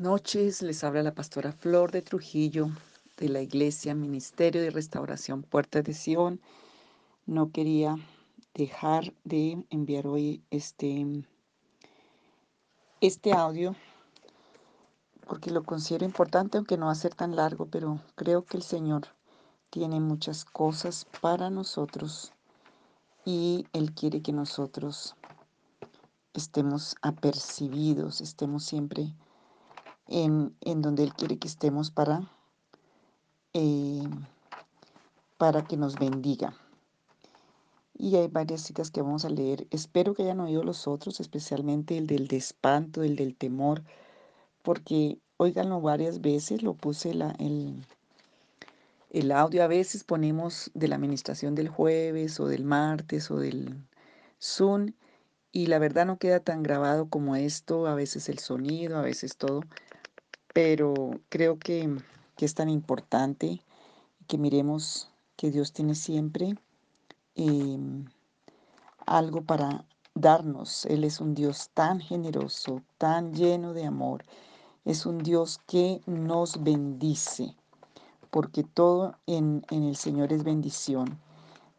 Noches, les habla la pastora Flor de Trujillo de la Iglesia Ministerio de Restauración Puerta de Sion. No quería dejar de enviar hoy este, este audio porque lo considero importante, aunque no va a ser tan largo, pero creo que el Señor tiene muchas cosas para nosotros y Él quiere que nosotros estemos apercibidos, estemos siempre en, en donde Él quiere que estemos para, eh, para que nos bendiga. Y hay varias citas que vamos a leer. Espero que hayan oído los otros, especialmente el del espanto, el del temor, porque oiganlo varias veces, lo puse la, el, el audio. A veces ponemos de la administración del jueves o del martes o del Zoom y la verdad no queda tan grabado como esto, a veces el sonido, a veces todo pero creo que, es tan importante que miremos que Dios tiene siempre em, algo para darnos. Él es un Dios tan generoso, tan lleno de amor. Es un Dios que nos bendice, porque todo en, en el Señor es bendición.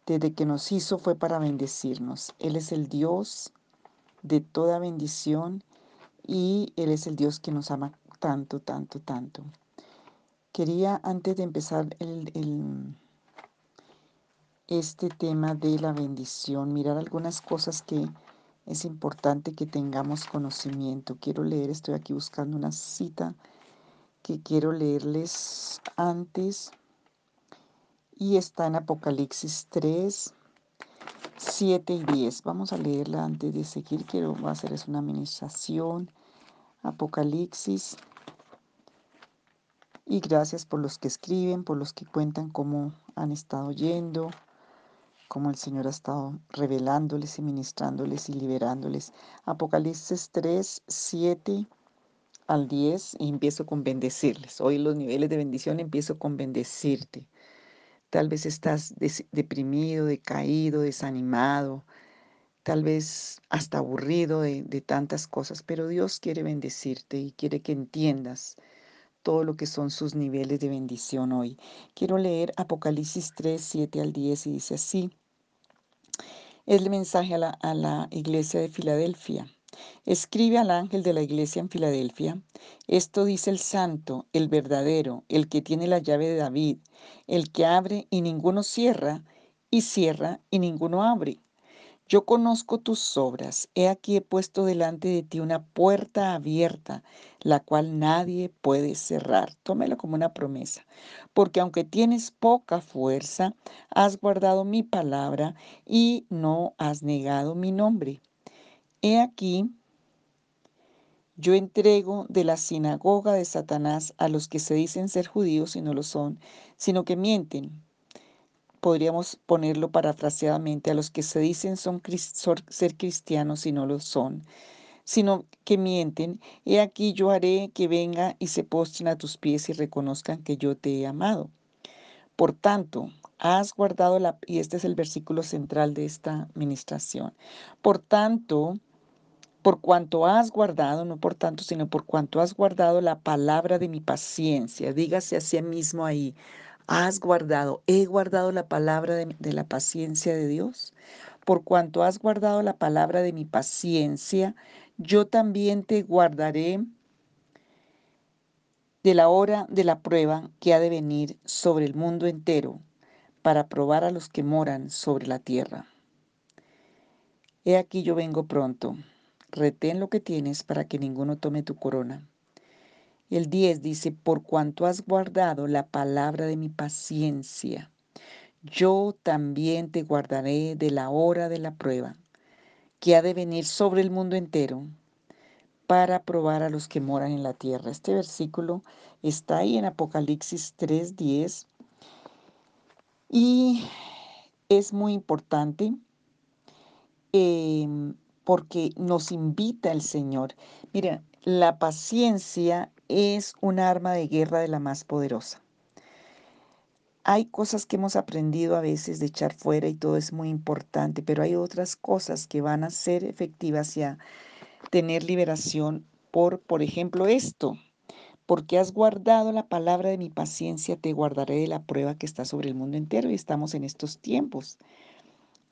Desde que nos hizo fue para bendecirnos. Él es el Dios de toda bendición y Él es el Dios que nos ama tanto, tanto, tanto. Quería, antes de empezar el, este tema de la bendición, mirar algunas cosas que es importante que tengamos conocimiento. Quiero leer, estoy aquí buscando una cita que quiero leerles antes y está en Apocalipsis 3, 7 y 10. Vamos a leerla antes de seguir. Quiero hacer es una administración. Apocalipsis y gracias por los que escriben, por los que cuentan cómo han estado yendo, cómo el Señor ha estado revelándoles y ministrándoles y liberándoles. Apocalipsis 3, 7 al 10 y empiezo con bendecirles. Hoy los niveles de bendición empiezo con bendecirte. Tal vez estás deprimido, decaído, desanimado, tal vez hasta aburrido de, de tantas cosas, pero Dios quiere bendecirte y quiere que entiendas todo lo que son sus niveles de bendición hoy. Quiero leer Apocalipsis 3, 7 al 10 y dice así. Es el mensaje a la, a la iglesia de Filadelfia. Escribe al ángel de la iglesia en Filadelfia. Esto dice el santo, el verdadero, el que tiene la llave de David, el que abre y ninguno cierra, y cierra y ninguno abre. Yo conozco tus obras. He aquí he puesto delante de ti una puerta abierta, la cual nadie puede cerrar. Tómelo como una promesa. Porque aunque tienes poca fuerza, has guardado mi palabra y no has negado mi nombre. He aquí, yo entrego de la sinagoga de Satanás a los que se dicen ser judíos y no lo son, sino que mienten podríamos ponerlo parafraseadamente, a los que se dicen son, ser cristianos y no lo son, sino que mienten, he aquí yo haré que venga y se postren a tus pies y reconozcan que yo te he amado. Por tanto, has guardado la, y este es el versículo central de esta ministración, por tanto, por cuanto has guardado, no por tanto, sino por cuanto has guardado la palabra de mi paciencia, dígase a sí mismo ahí, has guardado, he guardado la palabra de, la paciencia de Dios. Por cuanto has guardado la palabra de mi paciencia, yo también te guardaré de la hora de la prueba que ha de venir sobre el mundo entero para probar a los que moran sobre la tierra. He aquí yo vengo pronto. Retén lo que tienes para que ninguno tome tu corona. El 10 dice, por cuanto has guardado la palabra de mi paciencia, yo también te guardaré de la hora de la prueba, que ha de venir sobre el mundo entero para probar a los que moran en la tierra. Este versículo está ahí en Apocalipsis 3:10 y es muy importante eh, porque nos invita el Señor. Mira, la paciencia es un arma de guerra de la más poderosa. Hay cosas que hemos aprendido a veces de echar fuera y todo es muy importante, pero hay otras cosas que van a ser efectivas y a tener liberación por, por ejemplo, esto. Porque has guardado la palabra de mi paciencia, te guardaré de la prueba que está sobre el mundo entero y estamos en estos tiempos.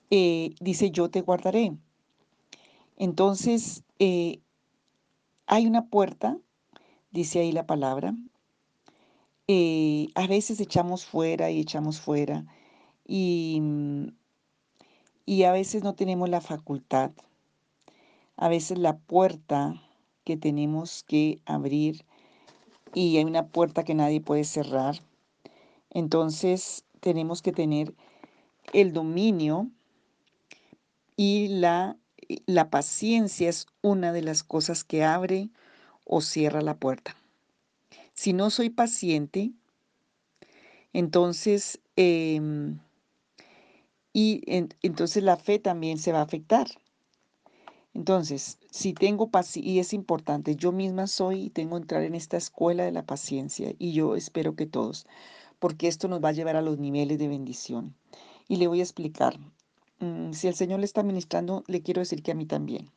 Eh, dice, yo te guardaré. Entonces, eh, hay una puerta, dice ahí la palabra. Eh, a veces echamos fuera y echamos fuera y, mm, y a veces no tenemos la facultad. A veces la puerta que tenemos que abrir y hay una puerta que nadie puede cerrar. Entonces tenemos que tener el dominio y la, la paciencia es una de las cosas que abre o cierra la puerta. Si no soy paciente, entonces, em, y entonces la fe también se va a afectar. Entonces, si tengo paciencia, y es importante, yo misma soy y tengo que entrar en esta escuela de la paciencia, y yo espero que todos, porque esto nos va a llevar a los niveles de bendición. Y le voy a explicar. Mm, si el Señor le está ministrando, le quiero decir que a mí también,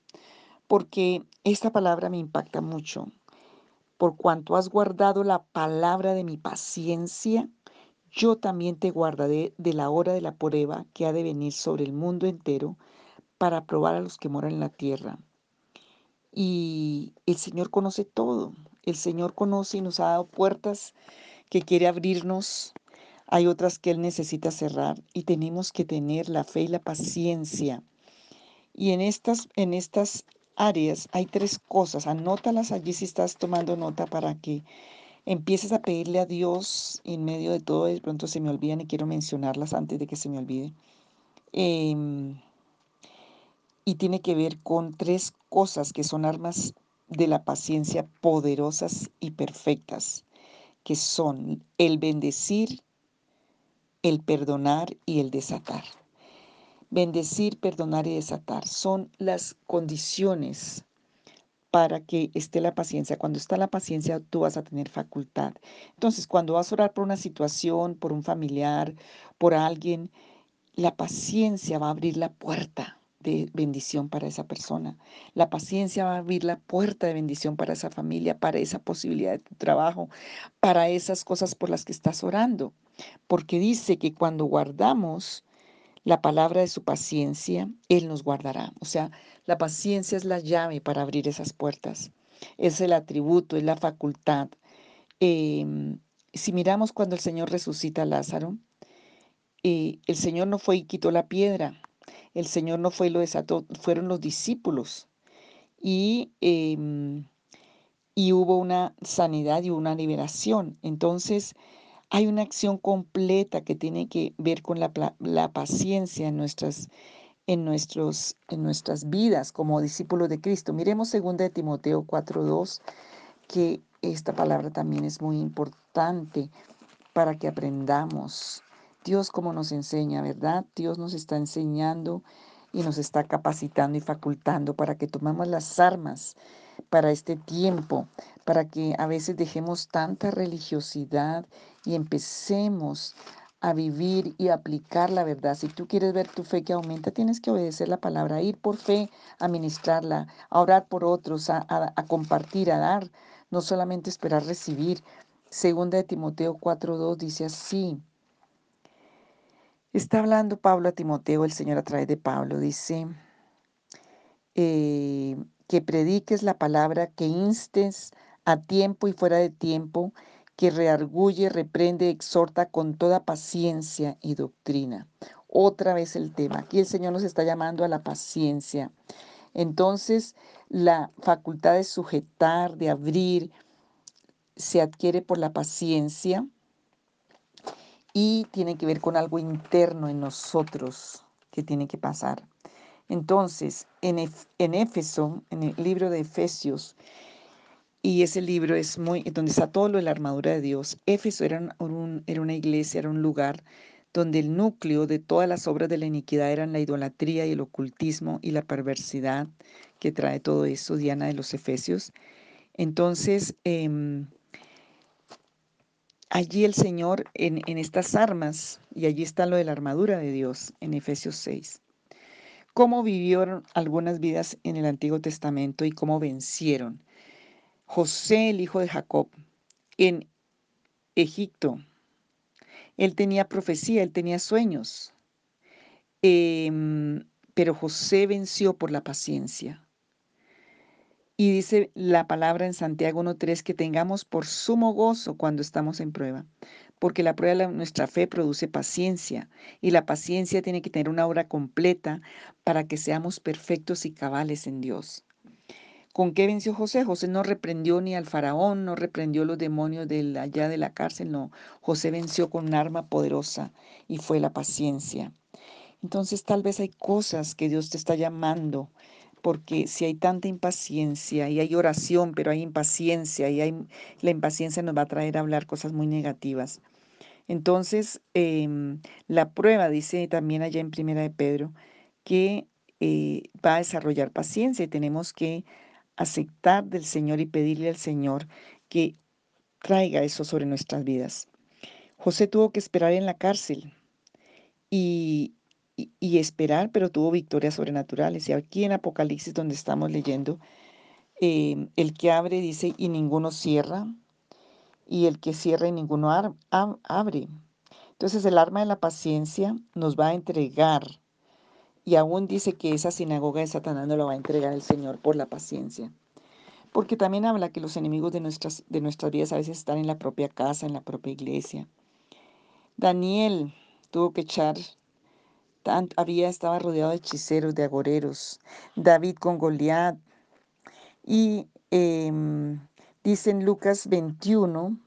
porque esta palabra me impacta mucho. Por cuanto has guardado la palabra de mi paciencia, yo también te guardaré de la hora de la prueba que ha de venir sobre el mundo entero para probar a los que moran en la tierra. Y el Señor conoce todo. El Señor conoce y nos ha dado puertas que quiere abrirnos. Hay otras que Él necesita cerrar y tenemos que tener la fe y la paciencia. Y en estas, en estas áreas hay tres cosas. Anótalas allí si estás tomando nota para que empieces a pedirle a Dios en medio de todo. De pronto se me olvidan y quiero mencionarlas antes de que se me olvide. Em, y tiene que ver con tres cosas que son armas de la paciencia poderosas y perfectas, que son el bendecir, el perdonar y el desatar. Bendecir, perdonar y desatar son las condiciones para que esté la paciencia. Cuando está la paciencia, tú vas a tener facultad. Entonces, cuando vas a orar por una situación, por un familiar, por alguien, la paciencia va a abrir la puerta de bendición para esa persona. La paciencia va a abrir la puerta de bendición para esa familia, para esa posibilidad de tu trabajo, para esas cosas por las que estás orando. Porque dice que cuando guardamos la palabra de su paciencia, Él nos guardará. O sea, la paciencia es la llave para abrir esas puertas. Es el atributo, es la facultad. Em, si miramos cuando el Señor resucita a Lázaro, eh, el Señor no fue y quitó la piedra, el Señor no fue y lo desató, fueron los discípulos. Y, em, y hubo una sanidad y una liberación. Entonces, hay una acción completa que tiene que ver con la, la paciencia en nuestras, en, nuestros, en nuestras vidas como discípulos de Cristo. Miremos 2 de Timoteo 4.2, que esta palabra también es muy importante para que aprendamos Dios como nos enseña, ¿verdad? Dios nos está enseñando y nos está capacitando y facultando para que tomemos las armas para este tiempo, para que a veces dejemos tanta religiosidad y empecemos a vivir y aplicar la verdad. Si tú quieres ver tu fe que aumenta, tienes que obedecer la palabra, ir por fe a ministrarla, a orar por otros, a, compartir, a dar, no solamente esperar recibir. Segunda de Timoteo 4.2 dice así, Está hablando Pablo a Timoteo, el Señor a través de Pablo, dice eh, que prediques la palabra, que instes a tiempo y fuera de tiempo, que reargulle, reprende, exhorta con toda paciencia y doctrina. Otra vez el tema. Aquí el Señor nos está llamando a la paciencia. Entonces, la facultad de sujetar, de abrir, se adquiere por la paciencia y tiene que ver con algo interno en nosotros que tiene que pasar. Entonces, en, en Éfeso, en el libro de Efesios, y ese libro es muy, donde está todo lo de la armadura de Dios, Éfeso era, un, era una iglesia, era un lugar donde el núcleo de todas las obras de la iniquidad eran la idolatría y el ocultismo y la perversidad que trae todo eso, Diana de los Efesios. Entonces, eh, allí el Señor en, estas armas, y allí está lo de la armadura de Dios en Efesios 6. Cómo vivieron algunas vidas en el Antiguo Testamento y cómo vencieron. José, el hijo de Jacob, en Egipto, él tenía profecía, él tenía sueños. Em, pero José venció por la paciencia. Y dice la palabra en Santiago 1.3 que tengamos por sumo gozo cuando estamos en prueba, porque la prueba de nuestra fe produce paciencia y la paciencia tiene que tener una obra completa para que seamos perfectos y cabales en Dios. ¿Con qué venció José? José no reprendió ni al faraón, no reprendió los demonios de allá de la cárcel, no. José venció con un arma poderosa y fue la paciencia. Entonces tal vez hay cosas que Dios te está llamando, porque si hay tanta impaciencia y hay oración, pero hay impaciencia y hay, la impaciencia nos va a traer a hablar cosas muy negativas. Entonces, em, la prueba dice también allá en Primera de Pedro que eh, va a desarrollar paciencia y tenemos que aceptar del Señor y pedirle al Señor que traiga eso sobre nuestras vidas. José tuvo que esperar en la cárcel y, esperar, pero tuvo victorias sobrenaturales. Y aquí en Apocalipsis, donde estamos leyendo, em, el que abre dice, y ninguno cierra, y el que cierra y ninguno abre. Entonces el arma de la paciencia nos va a entregar, y aún dice que esa sinagoga de Satanás no lo va a entregar el Señor por la paciencia. Porque también habla que los enemigos de nuestras, de nuestras vidas a veces están en la propia casa, en la propia iglesia. Daniel tuvo que echar había, estaba rodeado de hechiceros, de agoreros, David con Goliat. Y em, dice en Lucas 21,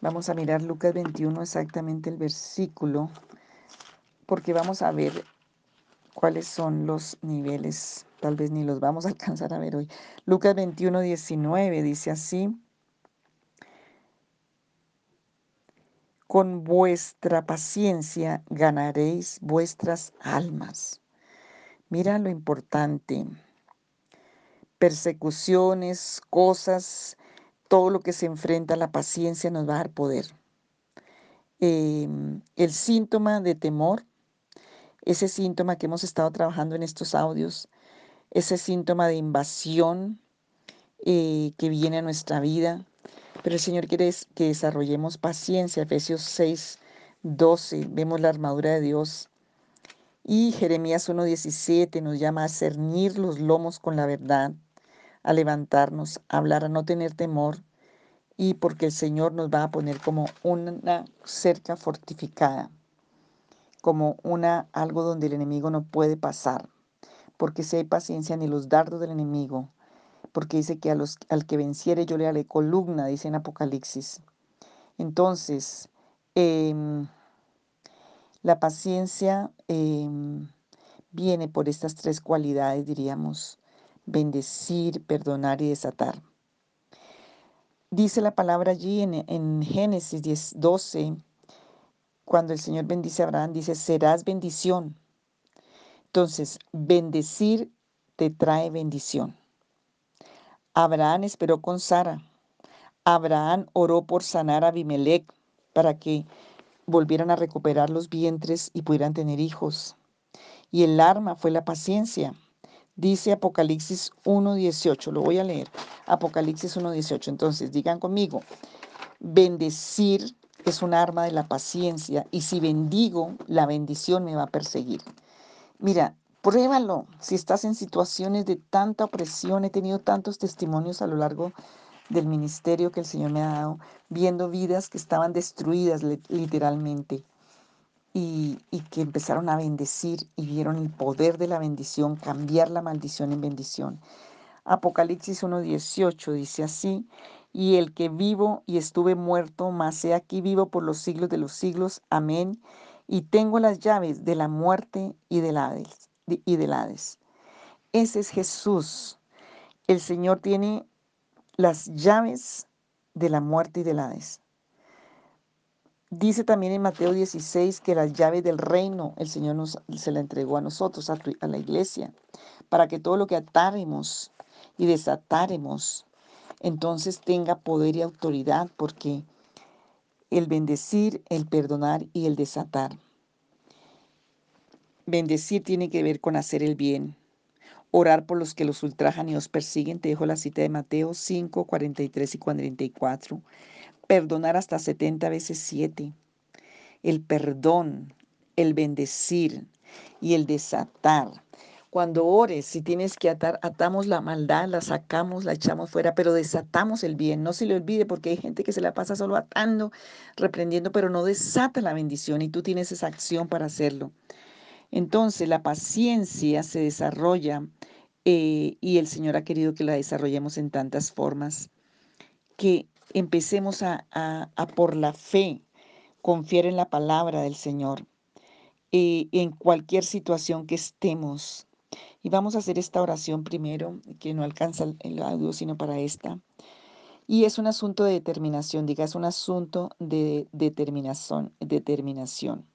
vamos a mirar Lucas 21 exactamente el versículo, porque vamos a ver cuáles son los niveles, tal vez ni los vamos a alcanzar a ver hoy. Lucas 21, 19 dice así. Con vuestra paciencia ganaréis vuestras almas. Mira lo importante. Persecuciones, cosas, todo lo que se enfrenta a la paciencia nos va a dar poder. Em, el síntoma de temor, ese síntoma que hemos estado trabajando en estos audios, ese síntoma de invasión eh, que viene a nuestra vida, pero el Señor quiere que desarrollemos paciencia. Efesios 6, 12, vemos la armadura de Dios. Y Jeremías 1.17 nos llama a cernir los lomos con la verdad, a levantarnos, a hablar, a no tener temor, y porque el Señor nos va a poner como una cerca fortificada, como una algo donde el enemigo no puede pasar, porque si hay paciencia ni los dardos del enemigo porque dice que al que venciere yo le haré columna, dice en Apocalipsis. Entonces, em, la paciencia em, viene por estas tres cualidades, diríamos, bendecir, perdonar y desatar. Dice la palabra allí en, en Génesis 10, 12, cuando el Señor bendice a Abraham, dice, serás bendición. Entonces, bendecir te trae bendición. Abraham esperó con Sara. Abraham oró por sanar a Abimelech para que volvieran a recuperar los vientres y pudieran tener hijos. Y el arma fue la paciencia. Dice Apocalipsis 1.18, lo voy a leer. Apocalipsis 1.18. Entonces, digan conmigo, bendecir es un arma de la paciencia y si bendigo, la bendición me va a perseguir. Mira, Pruébalo. Si estás en situaciones de tanta opresión, he tenido tantos testimonios a lo largo del ministerio que el Señor me ha dado, viendo vidas que estaban destruidas literalmente y, y que empezaron a bendecir y vieron el poder de la bendición, cambiar la maldición en bendición. Apocalipsis 1.18 dice así, y el que vivo y estuve muerto, mas he aquí vivo por los siglos de los siglos. Amén. Y tengo las llaves de la muerte y del Hades y. Ese es Jesús. El Señor tiene las llaves de la muerte y del Hades. Dice también en Mateo 16 que las llaves del reino el Señor nos, se la entregó a nosotros, a, a la iglesia, para que todo lo que atáremos y desatáremos, entonces tenga poder y autoridad, porque el bendecir, el perdonar y el desatar Bendecir tiene que ver con hacer el bien. orar por los que los ultrajan y os persiguen. Te dejo la cita de Mateo 5, 43 y 44. Perdonar hasta 70 veces 7. El perdón, el bendecir y el desatar. Cuando ores, si tienes que atar, atamos la maldad, la sacamos, la echamos fuera, pero desatamos el bien. No se le olvide porque hay gente que se la pasa solo atando, reprendiendo, pero no desata la bendición y tú tienes esa acción para hacerlo. Entonces la paciencia se desarrolla eh, y el Señor ha querido que la desarrollemos en tantas formas, que empecemos a, por la fe confiar en la palabra del Señor eh, en cualquier situación que estemos. Y vamos a hacer esta oración primero, que no alcanza el audio sino para esta. Y es un asunto de determinación, diga, es un asunto de determinación, determinación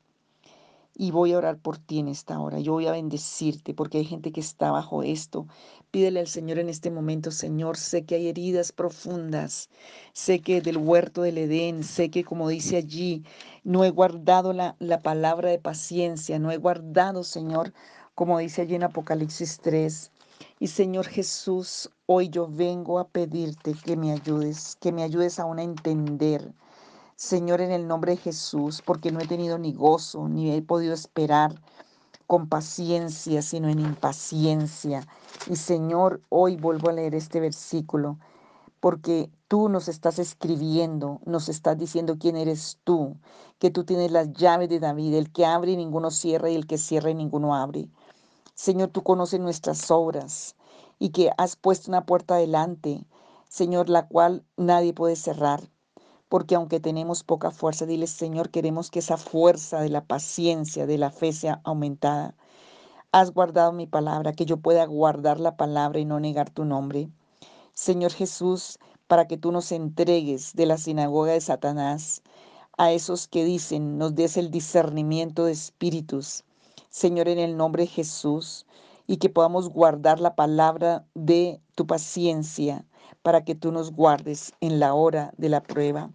y voy a orar por ti en esta hora. Yo voy a bendecirte porque hay gente que está bajo esto. Pídele al Señor en este momento, Señor, sé que hay heridas profundas, sé que del huerto del Edén, sé que como dice allí, no he guardado la, la palabra de paciencia, no he guardado, Señor, como dice allí en Apocalipsis 3. Y Señor Jesús, hoy yo vengo a pedirte que me ayudes, que me ayudes aún a entender Señor, en el nombre de Jesús, porque no he tenido ni gozo, ni he podido esperar con paciencia, sino en impaciencia. Y Señor, hoy vuelvo a leer este versículo, porque tú nos estás escribiendo, nos estás diciendo quién eres tú, que tú tienes las llaves de David, el que abre y ninguno cierra y el que cierra y ninguno abre. Señor, tú conoces nuestras obras y que has puesto una puerta delante, Señor, la cual nadie puede cerrar porque aunque tenemos poca fuerza, dile, Señor, queremos que esa fuerza de la paciencia, de la fe sea aumentada. Has guardado mi palabra, que yo pueda guardar la palabra y no negar tu nombre. Señor Jesús, para que tú nos entregues de la sinagoga de Satanás a esos que dicen, nos des el discernimiento de espíritus. Señor, en el nombre de Jesús, y que podamos guardar la palabra de tu paciencia, para que tú nos guardes en la hora de la prueba.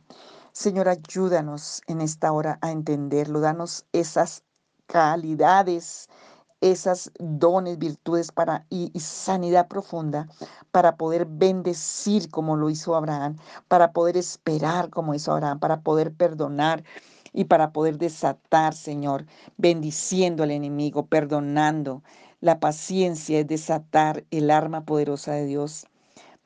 Señor, ayúdanos en esta hora a entenderlo, danos esas calidades, esas dones, virtudes para y, sanidad profunda para poder bendecir como lo hizo Abraham, para poder esperar como hizo Abraham, para poder perdonar y para poder desatar, Señor, bendiciendo al enemigo, perdonando. La paciencia es desatar el arma poderosa de Dios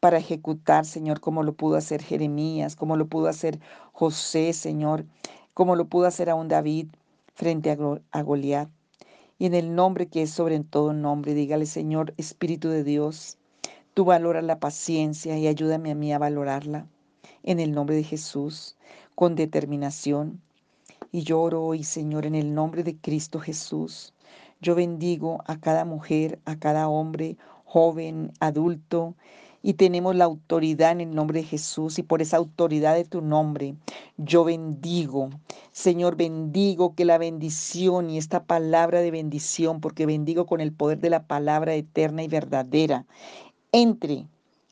para ejecutar, Señor, como lo pudo hacer Jeremías, como lo pudo hacer José, Señor, como lo pudo hacer aún David frente a, Goliat. Y en el nombre que es sobre todo nombre, dígale, Señor, Espíritu de Dios, tú valoras la paciencia y ayúdame a mí a valorarla. En el nombre de Jesús, con determinación. Y yo oro hoy, Señor, en el nombre de Cristo Jesús. Yo bendigo a cada mujer, a cada hombre, joven, adulto, y tenemos la autoridad en el nombre de Jesús y por esa autoridad de tu nombre yo bendigo. Señor, bendigo que la bendición y esta palabra de bendición, porque bendigo con el poder de la palabra eterna y verdadera, entre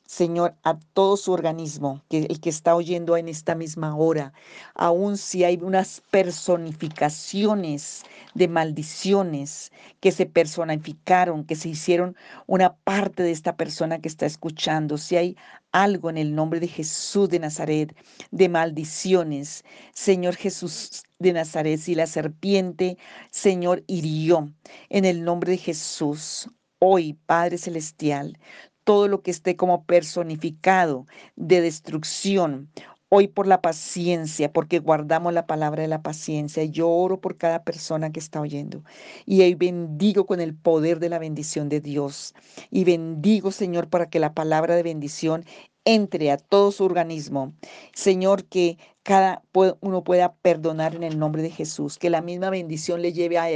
Señor, a todo su organismo, que el que está oyendo en esta misma hora, aun si hay unas personificaciones de maldiciones que se personificaron, que se hicieron una parte de esta persona que está escuchando, si hay algo en el nombre de Jesús de Nazaret, de maldiciones, Señor Jesús de Nazaret, si la serpiente, Señor, hirió en el nombre de Jesús. Hoy, Padre Celestial, todo lo que esté como personificado de destrucción. Hoy por la paciencia, porque guardamos la palabra de la paciencia. Yo oro por cada persona que está oyendo. Y hoy bendigo con el poder de la bendición de Dios. Y bendigo, Señor, para que la palabra de bendición entre a todo su organismo. Señor, que cada uno pueda perdonar en el nombre de Jesús. Que la misma bendición le lleve a,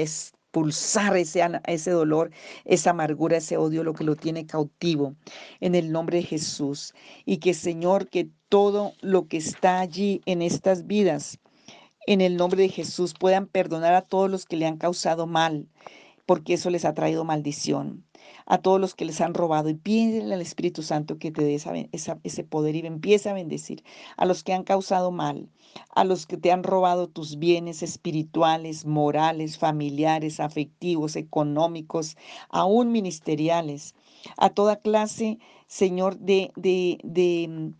expulsar ese, ese dolor, esa amargura, ese odio, lo que lo tiene cautivo, en el nombre de Jesús. Y que Señor, que todo lo que está allí en estas vidas, en el nombre de Jesús, puedan perdonar a todos los que le han causado mal, porque eso les ha traído maldición a todos los que les han robado y pídele al Espíritu Santo que te dé ese poder y empieza a bendecir a los que han causado mal, a los que te han robado tus bienes espirituales, morales, familiares, afectivos, económicos, aún ministeriales. a toda clase, Señor, de, de, de,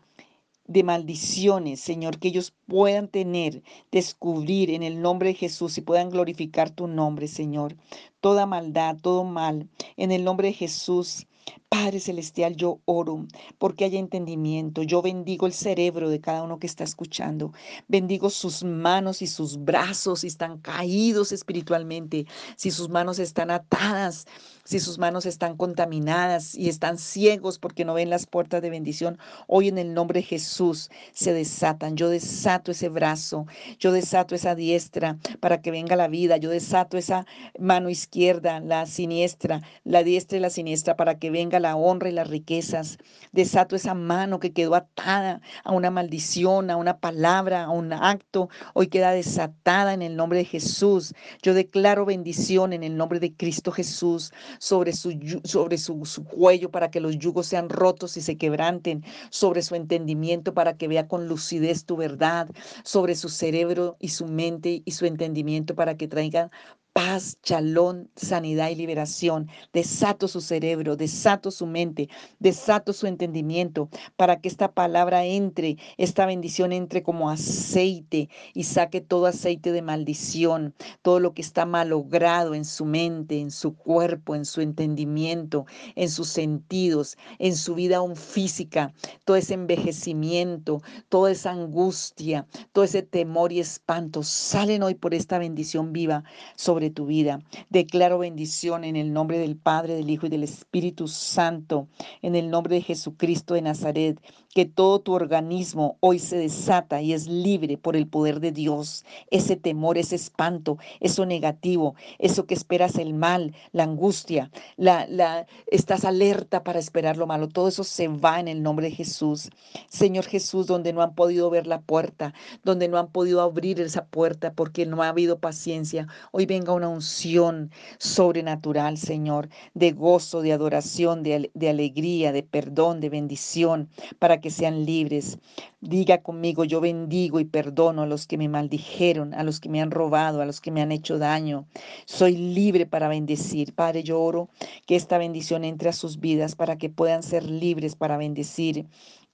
de maldiciones, Señor, que ellos puedan tener, descubrir en el nombre de Jesús y puedan glorificar tu nombre, Señor. Toda maldad, todo mal, en el nombre de Jesús. Padre Celestial, yo oro porque haya entendimiento. Yo bendigo el cerebro de cada uno que está escuchando. Bendigo sus manos y sus brazos si están caídos espiritualmente, si sus manos están atadas, si sus manos están contaminadas y están ciegos porque no ven las puertas de bendición. Hoy en el nombre de Jesús se desatan. Yo desato ese brazo, yo desato esa diestra para que venga la vida. Yo desato esa mano izquierda, la siniestra, la diestra y la siniestra para que venga la honra y las riquezas. Desato esa mano que quedó atada a una maldición, a una palabra, a un acto. Hoy queda desatada en el nombre de Jesús. Yo declaro bendición en el nombre de Cristo Jesús sobre su, sobre su, su cuello para que los yugos sean rotos y se quebranten, sobre su entendimiento para que vea con lucidez tu verdad, sobre su cerebro y su mente y su entendimiento para que traigan paz, chalón, sanidad y liberación. Desato su cerebro, desato su mente, desato su entendimiento para que esta palabra entre, esta bendición entre como aceite y saque todo aceite de maldición, todo lo que está malogrado en su mente, en su cuerpo, en su entendimiento, en sus sentidos, en su vida aún física, todo ese envejecimiento, toda esa angustia, todo ese temor y espanto salen hoy por esta bendición viva sobre tu vida. Declaro bendición en el nombre del Padre, del Hijo y del Espíritu Santo, en el nombre de Jesucristo de Nazaret, que todo tu organismo hoy se desata y es libre por el poder de Dios. Ese temor, ese espanto, eso negativo, eso que esperas el mal, la angustia, la, la, estás alerta para esperar lo malo, todo eso se va en el nombre de Jesús. Señor Jesús, donde no han podido ver la puerta, donde no han podido abrir esa puerta porque no ha habido paciencia, hoy venga una unción sobrenatural, Señor, de gozo, de adoración, de, de alegría, de perdón, de bendición, para que sean libres. Diga conmigo, yo bendigo y perdono a los que me maldijeron, a los que me han robado, a los que me han hecho daño. Soy libre para bendecir. Padre, yo oro que esta bendición entre a sus vidas para que puedan ser libres para bendecir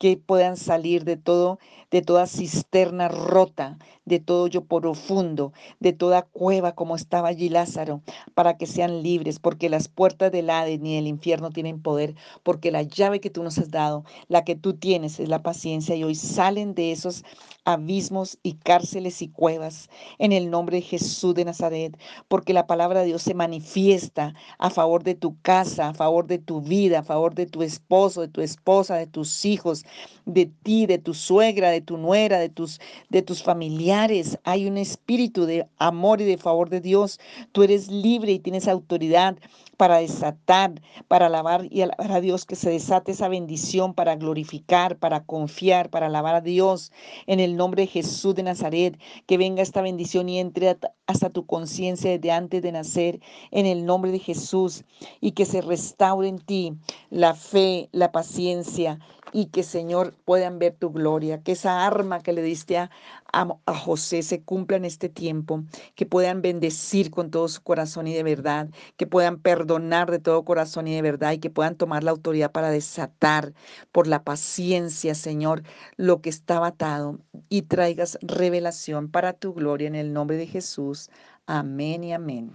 que puedan salir de todo, de toda cisterna rota, de todo yo profundo, de toda cueva como estaba allí Lázaro, para que sean libres, porque las puertas del Hades ni del infierno tienen poder, porque la llave que tú nos has dado, la que tú tienes es la paciencia y hoy salen de esos abismos y cárceles y cuevas en el nombre de Jesús de Nazaret, porque la palabra de Dios se manifiesta a favor de tu casa, a favor de tu vida, a favor de tu esposo, de tu esposa, de tus hijos, de ti, de tu suegra, de tu nuera, de tus, de tus familiares. Hay un espíritu de amor y de favor de Dios. Tú eres libre y tienes autoridad para desatar, para alabar y alabar a Dios, que se desate esa bendición para glorificar, para confiar, para alabar a Dios en el nombre de Jesús de Nazaret, que venga esta bendición y entre hasta tu conciencia desde antes de nacer en el nombre de Jesús y que se restaure en ti la fe, la paciencia y que Señor puedan ver tu gloria, que esa arma que le diste a, a, José se cumpla en este tiempo, que puedan bendecir con todo su corazón y de verdad, que puedan perdonar de todo corazón y de verdad y que puedan tomar la autoridad para desatar por la paciencia, Señor, lo que estaba atado y traigas revelación para tu gloria en el nombre de Jesús. Amén y amén.